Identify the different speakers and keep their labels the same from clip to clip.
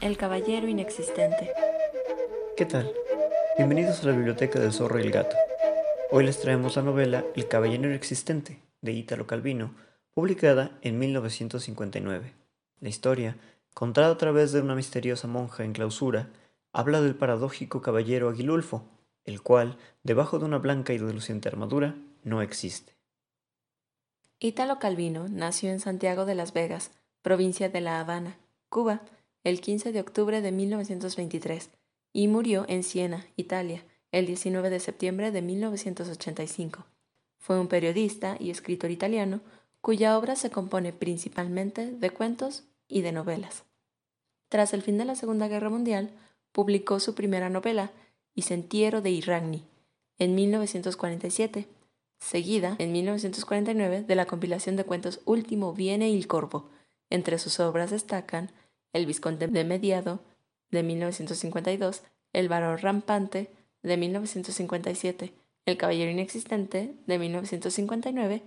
Speaker 1: El caballero inexistente.
Speaker 2: ¿Qué tal? Bienvenidos a la biblioteca del zorro y el gato. Hoy les traemos la novela El caballero inexistente de Ítalo Calvino, publicada en 1959. La historia, contada a través de una misteriosa monja en clausura, habla del paradójico caballero Aguilulfo, el cual, debajo de una blanca y reluciente armadura, no existe.
Speaker 1: Ítalo Calvino nació en Santiago de las Vegas, provincia de La Habana, Cuba, el 15 de octubre de 1923, y murió en Siena, Italia, el 19 de septiembre de 1985. Fue un periodista y escritor italiano cuya obra se compone principalmente de cuentos y de novelas. Tras el fin de la Segunda Guerra Mundial, publicó su primera novela, y Sentiero de Iragni, en 1947, seguida en 1949 de la compilación de cuentos Último viene il corvo. Entre sus obras destacan El Visconte de Mediado, de 1952, El varón rampante, de 1957, El caballero inexistente, de 1959,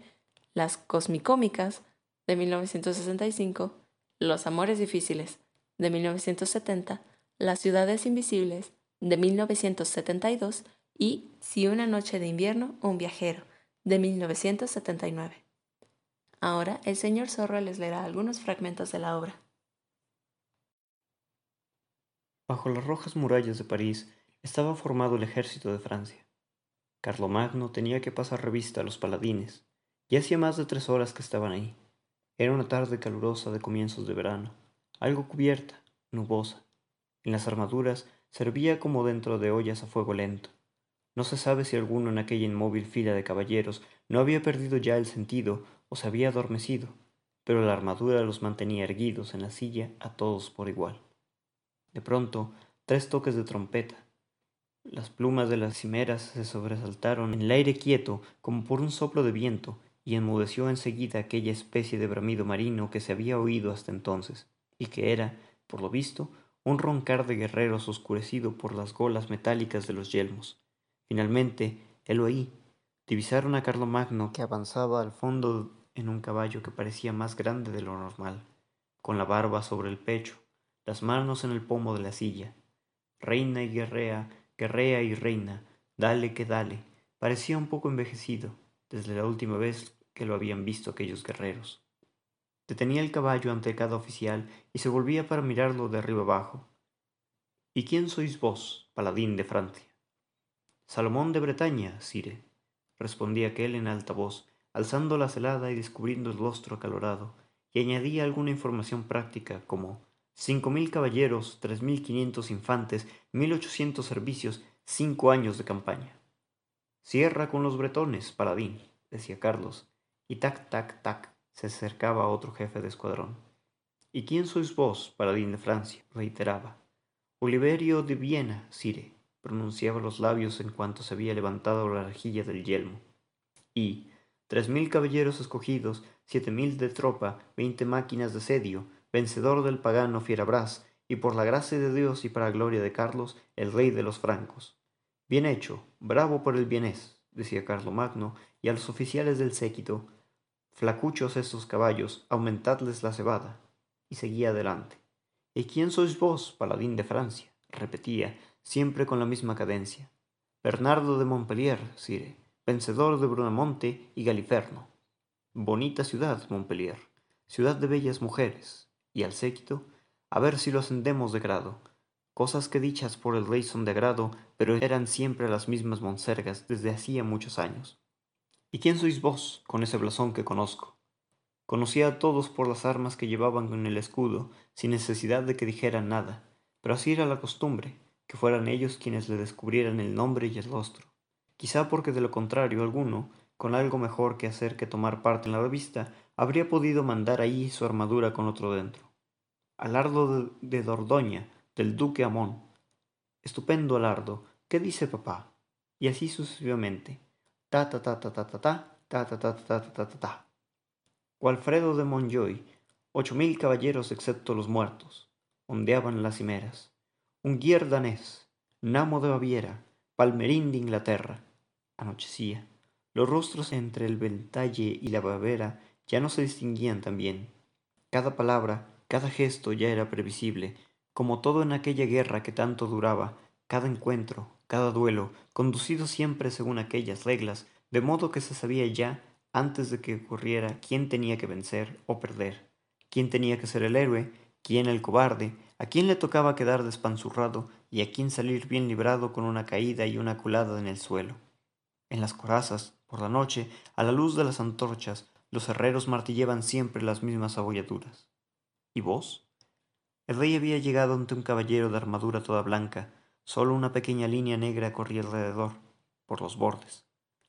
Speaker 1: Las cosmicómicas, de 1965, Los amores difíciles, de 1970, Las ciudades invisibles, de 1972 y Si una noche de invierno, un viajero, de 1979. Ahora el señor Zorro les leerá algunos fragmentos de la obra.
Speaker 2: Bajo las rojas murallas de París estaba formado el ejército de Francia. Carlomagno tenía que pasar revista a los paladines, y hacía más de tres horas que estaban ahí. Era una tarde calurosa de comienzos de verano, algo cubierta, nubosa. En las armaduras servía como dentro de ollas a fuego lento. No se sabe si alguno en aquella inmóvil fila de caballeros no había perdido ya el sentido o se había adormecido, pero la armadura los mantenía erguidos en la silla a todos por igual. De pronto, tres toques de trompeta. Las plumas de las cimeras se sobresaltaron en el aire quieto como por un soplo de viento y enmudeció enseguida aquella especie de bramido marino que se había oído hasta entonces, y que era, por lo visto, un roncar de guerreros oscurecido por las golas metálicas de los yelmos. Finalmente, él oí. Divisaron a Carlomagno que avanzaba al fondo en un caballo que parecía más grande de lo normal, con la barba sobre el pecho, las manos en el pomo de la silla. Reina y guerrea, guerrea y reina, dale que dale. Parecía un poco envejecido, desde la última vez que lo habían visto aquellos guerreros. Detenía el caballo ante cada oficial y se volvía para mirarlo de arriba abajo. ¿Y quién sois vos, paladín de Francia? Salomón de Bretaña, sire, respondía aquel en alta voz, alzando la celada y descubriendo el rostro acalorado, y añadía alguna información práctica como cinco mil caballeros, tres mil quinientos infantes, mil ochocientos servicios, cinco años de campaña. Cierra con los bretones, paladín, decía Carlos, y tac, tac, tac, se acercaba otro jefe de escuadrón. ¿Y quién sois vos, paladín de Francia? reiteraba. Oliverio de Viena, sire, pronunciaba los labios en cuanto se había levantado la rejilla del yelmo. Y tres mil caballeros escogidos, siete mil de tropa, veinte máquinas de sedio, vencedor del pagano Fierabras, y por la gracia de Dios y para gloria de Carlos, el rey de los francos. Bien hecho, bravo por el bienés, decía Carlomagno, y a los oficiales del séquito, Flacuchos estos caballos, aumentadles la cebada. Y seguía adelante. ¿Y quién sois vos, paladín de Francia? repetía, siempre con la misma cadencia. Bernardo de Montpellier, sire, vencedor de Brunamonte y Galiferno. Bonita ciudad, Montpellier, ciudad de bellas mujeres. Y al séquito, a ver si lo ascendemos de grado. Cosas que dichas por el rey son de grado, pero eran siempre las mismas monsergas desde hacía muchos años. ¿Y quién sois vos, con ese blasón que conozco? Conocía a todos por las armas que llevaban en el escudo, sin necesidad de que dijeran nada, pero así era la costumbre, que fueran ellos quienes le descubrieran el nombre y el rostro. Quizá porque de lo contrario alguno, con algo mejor que hacer que tomar parte en la revista, habría podido mandar ahí su armadura con otro dentro. Alardo de, Dordoña, del duque Amón. Estupendo alardo, ¿qué dice papá? Y así sucesivamente ta ta ta ta ta ta ta ta ta ta ta ta ta ta Walfredo de Monjoy, ocho mil caballeros excepto los muertos, ondeaban las cimeras. Un guier danés, Namo de Baviera, Palmerín de Inglaterra. Anochecía. Los rostros entre el ventalle y la babera ya no se distinguían tan bien. Cada palabra, cada gesto ya era previsible, como todo en aquella guerra que tanto duraba, cada encuentro, cada duelo, conducido siempre según aquellas reglas, de modo que se sabía ya, antes de que ocurriera, quién tenía que vencer o perder, quién tenía que ser el héroe, quién el cobarde, a quién le tocaba quedar despanzurrado y a quién salir bien librado con una caída y una culada en el suelo. En las corazas, por la noche, a la luz de las antorchas, los herreros martilleban siempre las mismas abolladuras. ¿Y vos? El rey había llegado ante un caballero de armadura toda blanca, solo una pequeña línea negra corría alrededor, por los bordes.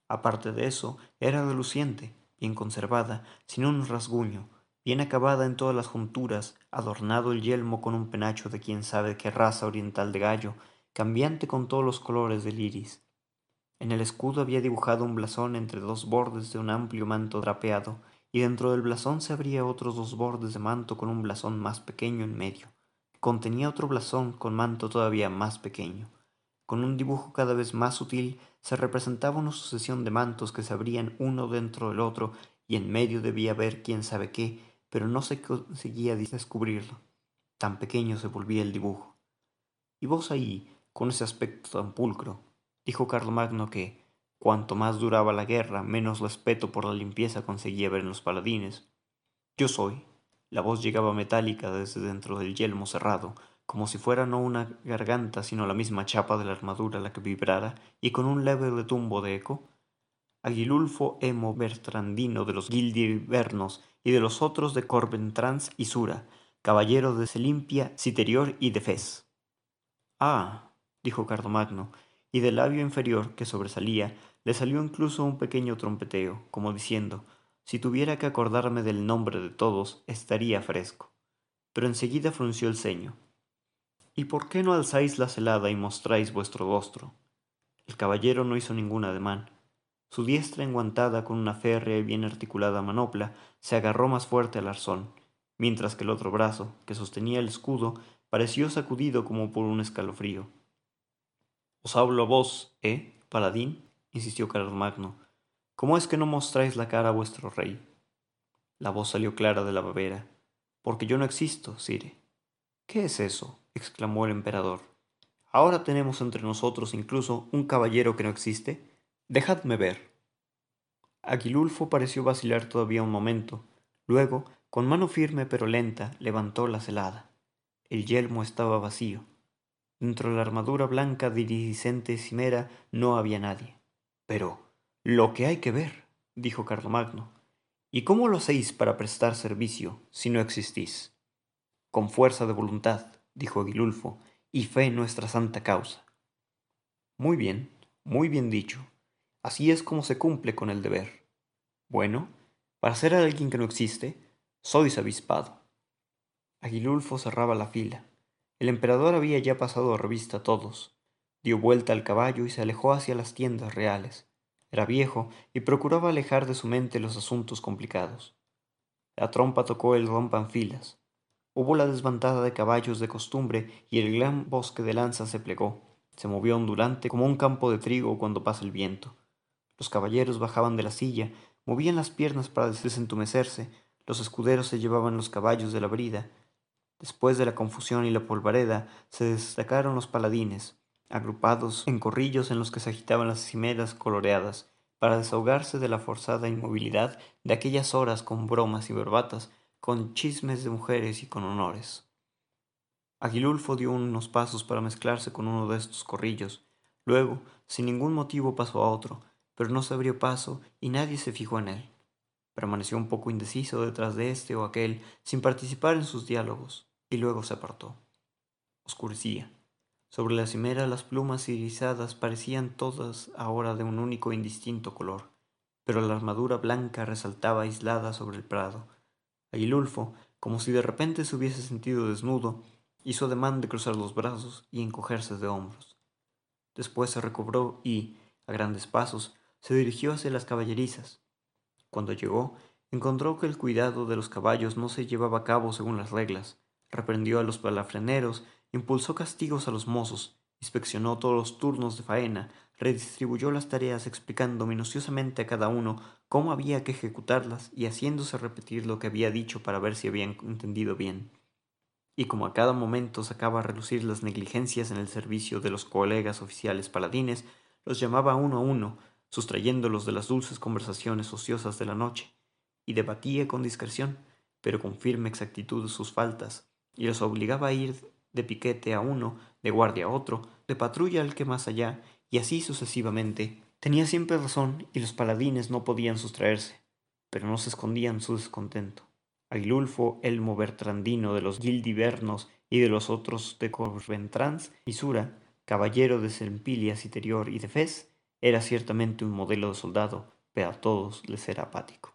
Speaker 2: Aparte de eso, era reluciente, bien conservada, sin un rasguño, bien acabada en todas las junturas, adornado el yelmo con un penacho de quién sabe qué raza oriental de gallo, cambiante con todos los colores del iris, en el escudo había dibujado un blasón entre dos bordes de un amplio manto drapeado, y dentro del blasón se abría otros dos bordes de manto con un blasón más pequeño en medio. Contenía otro blasón con manto todavía más pequeño. Con un dibujo cada vez más sutil se representaba una sucesión de mantos que se abrían uno dentro del otro y en medio debía haber quién sabe qué, pero no se conseguía descubrirlo. Tan pequeño se volvía el dibujo. Y vos ahí, con ese aspecto tan pulcro, dijo Carlomagno que, cuanto más duraba la guerra, menos respeto por la limpieza conseguía ver en los paladines. Yo soy. La voz llegaba metálica desde dentro del yelmo cerrado, como si fuera no una garganta, sino la misma chapa de la armadura la que vibrara, y con un leve retumbo de eco. Aguilulfo Emo Bertrandino de los Gildivernos y de los otros de Corbentrans y Sura, caballero de Selimpia, Citerior y de Fez. Ah, dijo Cardomagno, y del labio inferior, que sobresalía, le salió incluso un pequeño trompeteo, como diciendo, si tuviera que acordarme del nombre de todos, estaría fresco. Pero enseguida frunció el ceño. ¿Y por qué no alzáis la celada y mostráis vuestro rostro? El caballero no hizo ningún ademán. Su diestra enguantada con una férrea y bien articulada manopla se agarró más fuerte al arzón, mientras que el otro brazo, que sostenía el escudo, pareció sacudido como por un escalofrío. Os hablo a vos, ¿eh, paladín? insistió Carlomagno. ¿Cómo es que no mostráis la cara a vuestro rey? La voz salió clara de la babera. Porque yo no existo, sire. ¿Qué es eso? exclamó el emperador. ¿Ahora tenemos entre nosotros incluso un caballero que no existe? Dejadme ver. Aguilulfo pareció vacilar todavía un momento. Luego, con mano firme pero lenta, levantó la celada. El yelmo estaba vacío. Dentro de la armadura blanca de iridiscente cimera no había nadie. Pero, lo que hay que ver, dijo Carlomagno. ¿Y cómo lo hacéis para prestar servicio si no existís? Con fuerza de voluntad, dijo Aguilulfo, y fe en nuestra santa causa. Muy bien, muy bien dicho. Así es como se cumple con el deber. Bueno, para ser alguien que no existe, sois avispado. Aguilulfo cerraba la fila. El emperador había ya pasado a revista a todos. Dio vuelta al caballo y se alejó hacia las tiendas reales. Era viejo y procuraba alejar de su mente los asuntos complicados. La trompa tocó el rompanfilas. Hubo la desbantada de caballos de costumbre y el gran bosque de lanzas se plegó. Se movió ondulante como un campo de trigo cuando pasa el viento. Los caballeros bajaban de la silla, movían las piernas para desentumecerse, los escuderos se llevaban los caballos de la brida, Después de la confusión y la polvareda, se destacaron los paladines, agrupados en corrillos en los que se agitaban las cimeras coloreadas, para desahogarse de la forzada inmovilidad de aquellas horas con bromas y verbatas, con chismes de mujeres y con honores. Aguilulfo dio unos pasos para mezclarse con uno de estos corrillos. Luego, sin ningún motivo, pasó a otro, pero no se abrió paso y nadie se fijó en él. Permaneció un poco indeciso detrás de este o aquel, sin participar en sus diálogos y luego se apartó. Oscurecía. Sobre la cimera las plumas irisadas parecían todas ahora de un único e indistinto color, pero la armadura blanca resaltaba aislada sobre el prado. Aguilulfo, como si de repente se hubiese sentido desnudo, hizo ademán de cruzar los brazos y encogerse de hombros. Después se recobró y, a grandes pasos, se dirigió hacia las caballerizas. Cuando llegó, encontró que el cuidado de los caballos no se llevaba a cabo según las reglas, reprendió a los palafreneros, impulsó castigos a los mozos, inspeccionó todos los turnos de faena, redistribuyó las tareas explicando minuciosamente a cada uno cómo había que ejecutarlas y haciéndose repetir lo que había dicho para ver si habían entendido bien. Y como a cada momento sacaba a relucir las negligencias en el servicio de los colegas oficiales paladines, los llamaba uno a uno, sustrayéndolos de las dulces conversaciones ociosas de la noche, y debatía con discreción, pero con firme exactitud sus faltas, y los obligaba a ir de piquete a uno, de guardia a otro, de patrulla al que más allá, y así sucesivamente. Tenía siempre razón, y los paladines no podían sustraerse, pero no se escondían su descontento. Aguilulfo, Elmo Bertrandino de los Gildivernos y de los otros de Corventrans y Sura, caballero de Sempilias Interior y de Fez, era ciertamente un modelo de soldado, pero a todos les era apático.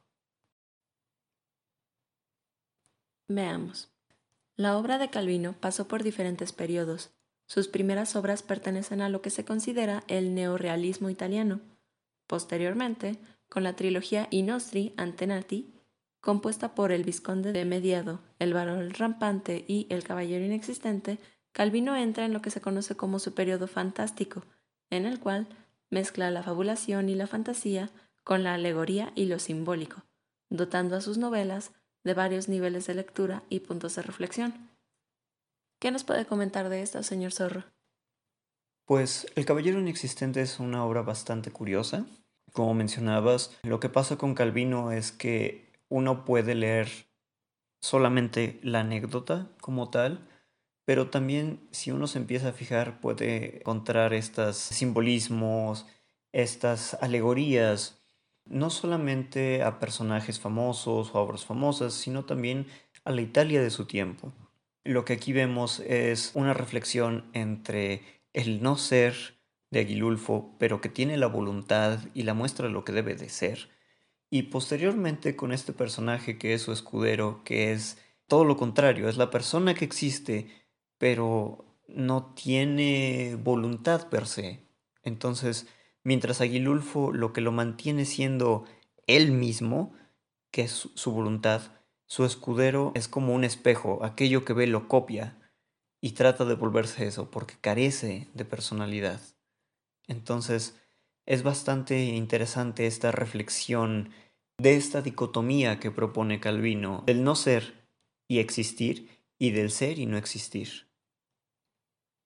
Speaker 1: Veamos. La obra de Calvino pasó por diferentes periodos. Sus primeras obras pertenecen a lo que se considera el neorealismo italiano. Posteriormente, con la trilogía I Nostri Antenati, compuesta por El Visconde de Mediado, El Varón Rampante y El Caballero Inexistente, Calvino entra en lo que se conoce como su periodo fantástico, en el cual mezcla la fabulación y la fantasía con la alegoría y lo simbólico, dotando a sus novelas de varios niveles de lectura y puntos de reflexión. ¿Qué nos puede comentar de esto, señor Zorro?
Speaker 2: Pues El Caballero Inexistente es una obra bastante curiosa. Como mencionabas, lo que pasa con Calvino es que uno puede leer solamente la anécdota como tal, pero también si uno se empieza a fijar puede encontrar estos simbolismos, estas alegorías, no solamente a personajes famosos o obras famosas, sino también a la Italia de su tiempo. Lo que aquí vemos es una reflexión entre el no ser de Aguilulfo, pero que tiene la voluntad y la muestra lo que debe de ser, y posteriormente con este personaje que es su escudero, que es todo lo contrario, es la persona que existe pero no tiene voluntad per se. Entonces, mientras Aguilulfo lo que lo mantiene siendo él mismo, que es su voluntad, su escudero es como un espejo, aquello que ve lo copia y trata de volverse eso porque carece de personalidad. Entonces, es bastante interesante esta reflexión de esta dicotomía que propone Calvino, del no ser y existir y del ser y no existir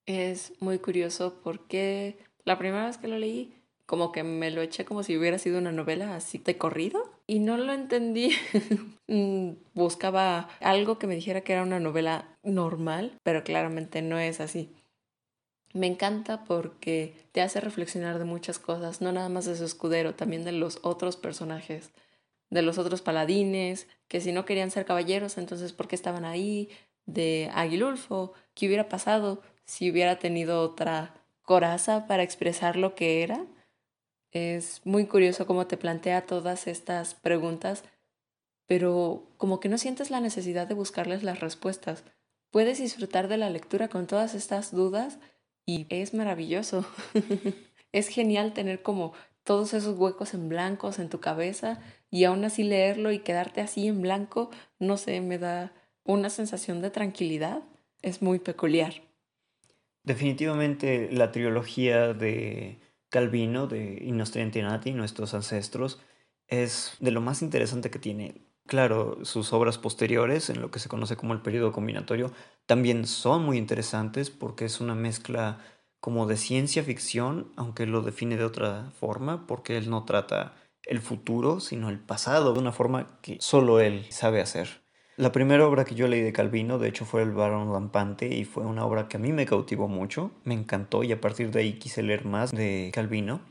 Speaker 1: es muy curioso porque la primera vez que lo leí, como que me lo eché como si hubiera sido una novela así de corrido y no lo entendí. Mm, buscaba algo que me dijera que era una novela normal, pero claramente no es así. Me encanta porque te hace reflexionar de muchas cosas, no nada más de su escudero, también de los otros personajes, de los otros paladines, que si no querían ser caballeros, entonces ¿por qué estaban ahí? De Aguilulfo, ¿qué hubiera pasado si hubiera tenido otra coraza para expresar lo que era. Es muy curioso cómo te plantea todas estas preguntas, pero como que no sientes la necesidad de buscarles las respuestas. Puedes disfrutar de la lectura con todas estas dudas y es maravilloso. es genial tener como todos esos huecos en blancos en tu cabeza y aún así leerlo y quedarte así en blanco, no sé, me da una sensación de tranquilidad. Es muy peculiar.
Speaker 2: Definitivamente la trilogía de Calvino, de I Nati, Nuestros Ancestros, es de lo más interesante que tiene. Claro, sus obras posteriores, en lo que se conoce como el periodo combinatorio, también son muy interesantes porque es una mezcla como de ciencia ficción, aunque lo define de otra forma, porque él no trata el futuro, sino el pasado, de una forma que solo él sabe hacer. La primera obra que yo leí de Calvino, de hecho, fue El Barón Lampante y fue una obra que a mí me cautivó mucho, me encantó y a partir de ahí quise leer más de Calvino.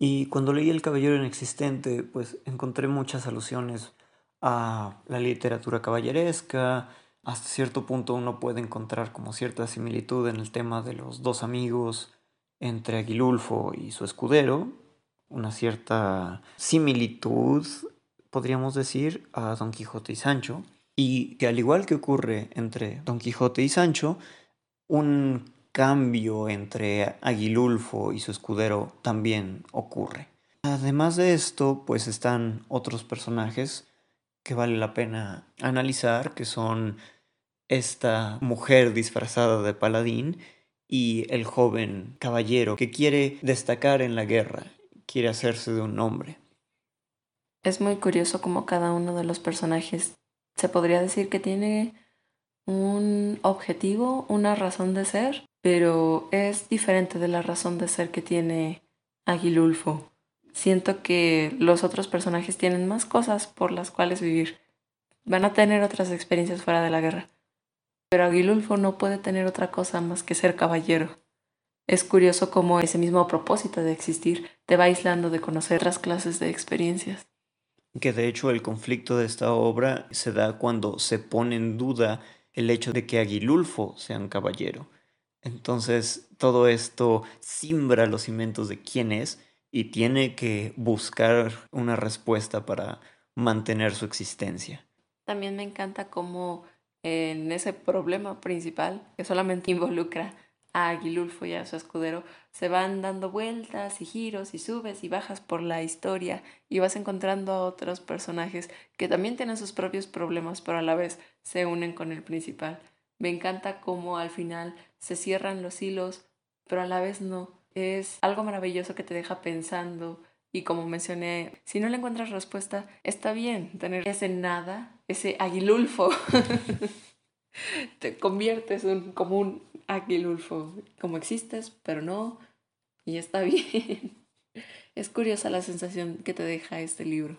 Speaker 2: Y cuando leí El Caballero Inexistente, pues encontré muchas alusiones a la literatura caballeresca. Hasta cierto punto uno puede encontrar como cierta similitud en el tema de los dos amigos entre Aguilulfo y su escudero, una cierta similitud, podríamos decir, a Don Quijote y Sancho y que al igual que ocurre entre Don Quijote y Sancho, un cambio entre Aguilulfo y su escudero también ocurre. Además de esto, pues están otros personajes que vale la pena analizar, que son esta mujer disfrazada de paladín y el joven caballero que quiere destacar en la guerra, quiere hacerse de un nombre.
Speaker 1: Es muy curioso cómo cada uno de los personajes se podría decir que tiene un objetivo, una razón de ser, pero es diferente de la razón de ser que tiene Aguilulfo. Siento que los otros personajes tienen más cosas por las cuales vivir. Van a tener otras experiencias fuera de la guerra. Pero Aguilulfo no puede tener otra cosa más que ser caballero. Es curioso cómo ese mismo propósito de existir te va aislando de conocer otras clases de experiencias.
Speaker 2: Que de hecho el conflicto de esta obra se da cuando se pone en duda el hecho de que Aguilulfo sea un caballero. Entonces todo esto simbra los cimientos de quién es y tiene que buscar una respuesta para mantener su existencia.
Speaker 1: También me encanta cómo en ese problema principal, que solamente involucra a Aguilulfo y a su escudero, se van dando vueltas y giros y subes y bajas por la historia y vas encontrando a otros personajes que también tienen sus propios problemas, pero a la vez se unen con el principal. Me encanta cómo al final se cierran los hilos, pero a la vez no. Es algo maravilloso que te deja pensando y como mencioné, si no le encuentras respuesta, está bien tener ese nada, ese aguilulfo. te conviertes en como un aguilulfo, como existes, pero no, y está bien. Es curiosa la sensación que te deja este libro.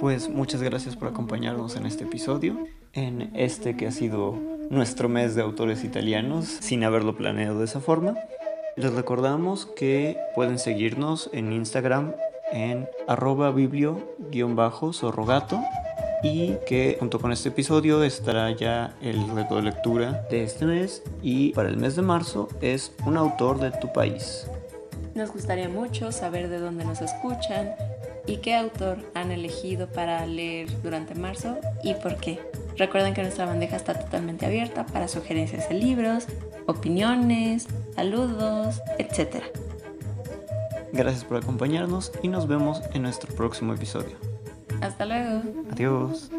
Speaker 2: Pues muchas gracias por acompañarnos en este episodio, en este que ha sido nuestro mes de autores italianos, sin haberlo planeado de esa forma. Les recordamos que pueden seguirnos en Instagram en arroba biblio-sorrogato y que junto con este episodio estará ya el reto de lectura de este mes y para el mes de marzo es un autor de tu país.
Speaker 1: Nos gustaría mucho saber de dónde nos escuchan y qué autor han elegido para leer durante marzo y por qué. Recuerden que nuestra bandeja está totalmente abierta para sugerencias de libros, opiniones, saludos, etc.
Speaker 2: Gracias por acompañarnos y nos vemos en nuestro próximo episodio.
Speaker 1: Hasta luego.
Speaker 2: Adiós.